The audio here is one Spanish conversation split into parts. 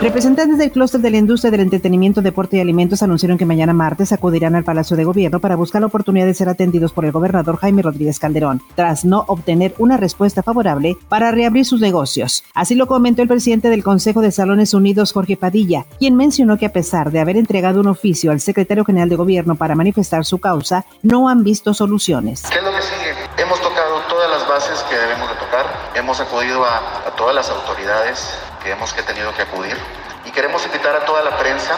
Representantes del clúster de la industria del entretenimiento, deporte y alimentos anunciaron que mañana martes acudirán al Palacio de Gobierno para buscar la oportunidad de ser atendidos por el gobernador Jaime Rodríguez Calderón, tras no obtener una respuesta favorable para reabrir sus negocios. Así lo comentó el presidente del Consejo de Salones Unidos, Jorge Padilla, quien mencionó que a pesar de haber entregado un oficio al secretario general de Gobierno para manifestar su causa, no han visto soluciones. ¿Qué es lo que sigue? Hemos tocado todas las bases que debemos de tocar, hemos acudido a, a todas las autoridades que hemos que tenido que acudir. Y queremos invitar a toda la prensa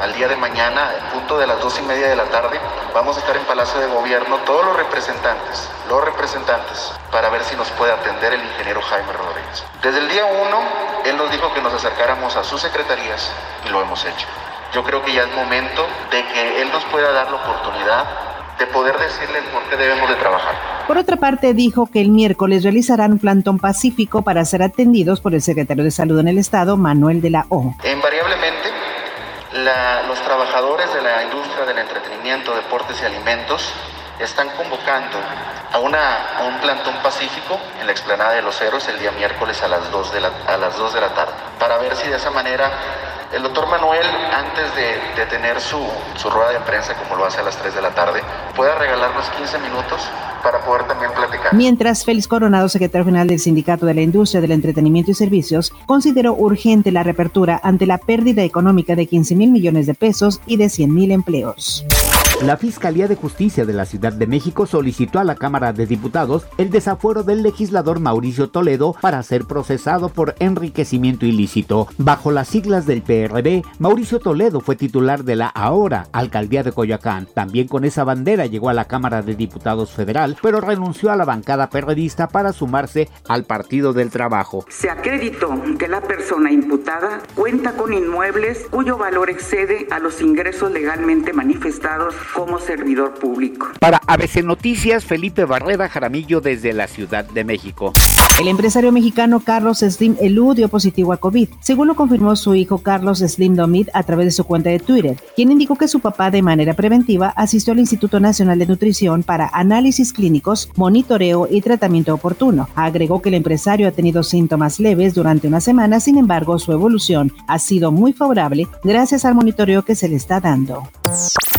al día de mañana, en punto de las dos y media de la tarde, vamos a estar en Palacio de Gobierno, todos los representantes, los representantes, para ver si nos puede atender el ingeniero Jaime Rodríguez. Desde el día uno, él nos dijo que nos acercáramos a sus secretarías y lo hemos hecho. Yo creo que ya es momento de que él nos pueda dar la oportunidad de poder decirle por qué debemos de trabajar. Por otra parte, dijo que el miércoles realizarán un plantón pacífico para ser atendidos por el secretario de Salud en el Estado, Manuel de la O. Invariablemente, la, los trabajadores de la industria del entretenimiento, deportes y alimentos están convocando a, una, a un plantón pacífico en la explanada de los héroes el día miércoles a las 2 de la, a las 2 de la tarde, para ver si de esa manera el doctor Manuel, antes de, tener su, su, rueda de prensa, como lo hace a las 3 de la tarde, pueda regalarnos 15 minutos para poder también platicar. Mientras Félix Coronado, secretario general del Sindicato de la Industria del Entretenimiento y Servicios, consideró urgente la reapertura ante la pérdida económica de 15 mil millones de pesos y de 100 mil empleos. La Fiscalía de Justicia de la Ciudad de México solicitó a la Cámara de Diputados el desafuero del legislador Mauricio Toledo para ser procesado por enriquecimiento ilícito. Bajo las siglas del PRD, Mauricio Toledo fue titular de la ahora Alcaldía de Coyoacán. También con esa bandera llegó a la Cámara de Diputados Federal, pero renunció a la bancada perredista para sumarse al Partido del Trabajo. Se acreditó que la persona imputada cuenta con inmuebles cuyo valor excede a los ingresos legalmente manifestados como servidor público. Para ABC Noticias, Felipe Barrera Jaramillo desde la Ciudad de México. El empresario mexicano Carlos Slim Elú dio positivo a COVID, según lo confirmó su hijo Carlos Slim Domit a través de su cuenta de Twitter, quien indicó que su papá de manera preventiva asistió al Instituto Nacional de Nutrición para análisis clínicos, monitoreo y tratamiento oportuno. Agregó que el empresario ha tenido síntomas leves durante una semana, sin embargo su evolución ha sido muy favorable gracias al monitoreo que se le está dando.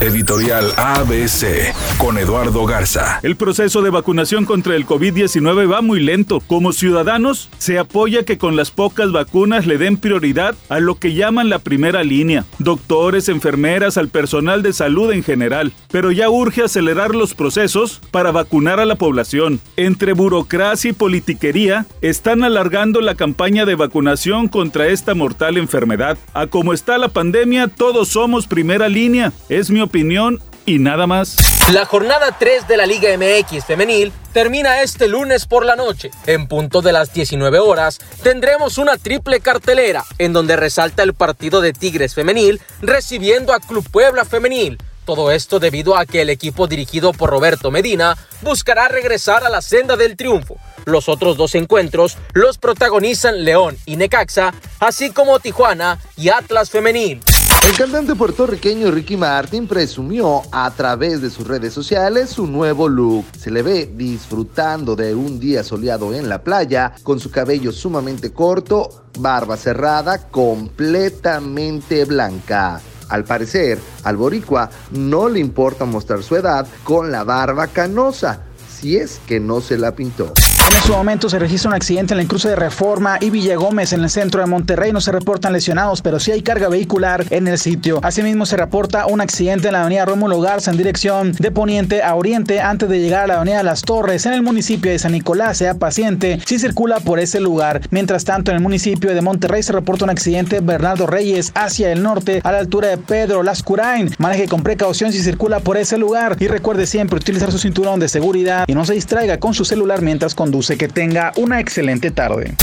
Editorial ABC con Eduardo Garza. El proceso de vacunación contra el COVID-19 va muy lento. Como ciudadanos, se apoya que con las pocas vacunas le den prioridad a lo que llaman la primera línea, doctores, enfermeras, al personal de salud en general. Pero ya urge acelerar los procesos para vacunar a la población. Entre burocracia y politiquería, están alargando la campaña de vacunación contra esta mortal enfermedad. A como está la pandemia, todos somos primera línea. Es mi opinión y nada más. La jornada 3 de la Liga MX femenil termina este lunes por la noche. En punto de las 19 horas tendremos una triple cartelera en donde resalta el partido de Tigres femenil recibiendo a Club Puebla femenil. Todo esto debido a que el equipo dirigido por Roberto Medina buscará regresar a la senda del triunfo. Los otros dos encuentros los protagonizan León y Necaxa, así como Tijuana y Atlas femenil. El cantante puertorriqueño Ricky Martin presumió a través de sus redes sociales su nuevo look. Se le ve disfrutando de un día soleado en la playa, con su cabello sumamente corto, barba cerrada, completamente blanca. Al parecer, al boricua no le importa mostrar su edad con la barba canosa, si es que no se la pintó. En este momento se registra un accidente en el cruce de Reforma y Villa Gómez en el centro de Monterrey. No se reportan lesionados, pero sí hay carga vehicular en el sitio. Asimismo, se reporta un accidente en la avenida Rómulo Garza en dirección de poniente a oriente antes de llegar a la avenida Las Torres en el municipio de San Nicolás. Sea paciente si circula por ese lugar. Mientras tanto, en el municipio de Monterrey se reporta un accidente Bernardo Reyes hacia el norte a la altura de Pedro Lascurain. Maneje con precaución si circula por ese lugar y recuerde siempre utilizar su cinturón de seguridad y no se distraiga con su celular mientras conduce. Que tenga una excelente tarde.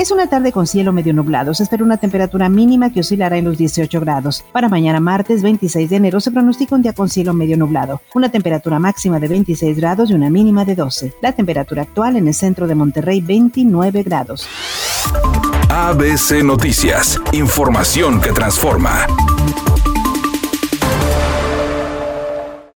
Es una tarde con cielo medio nublado. Se espera una temperatura mínima que oscilará en los 18 grados. Para mañana martes 26 de enero se pronostica un día con cielo medio nublado. Una temperatura máxima de 26 grados y una mínima de 12. La temperatura actual en el centro de Monterrey 29 grados. ABC Noticias. Información que transforma.